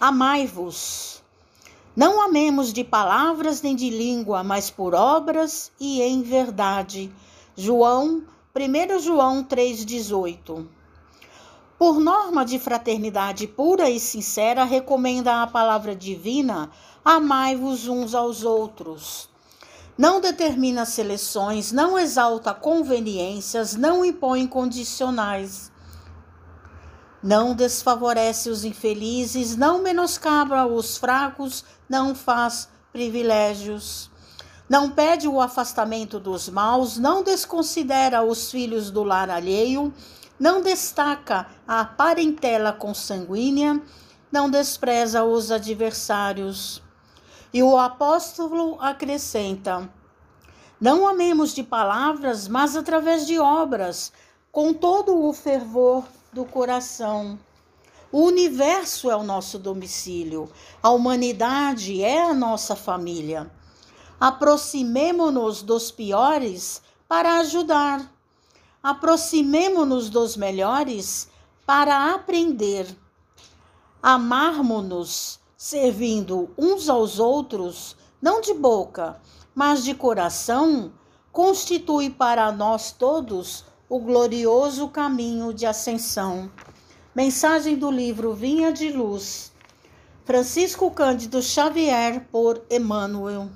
Amai-vos. Não amemos de palavras nem de língua, mas por obras e em verdade. João, 1 João 3,18. Por norma de fraternidade pura e sincera, recomenda a palavra divina: amai-vos uns aos outros. Não determina seleções, não exalta conveniências, não impõe condicionais não desfavorece os infelizes, não menoscaba os fracos, não faz privilégios. Não pede o afastamento dos maus, não desconsidera os filhos do lar alheio, não destaca a parentela consanguínea, não despreza os adversários. E o apóstolo acrescenta: Não amemos de palavras, mas através de obras, com todo o fervor do coração. O universo é o nosso domicílio, a humanidade é a nossa família. Aproximemo-nos dos piores para ajudar. Aproximemo-nos dos melhores para aprender. Amarmo-nos servindo uns aos outros, não de boca, mas de coração, constitui para nós todos o glorioso caminho de ascensão. Mensagem do livro Vinha de Luz. Francisco Cândido Xavier por Emmanuel.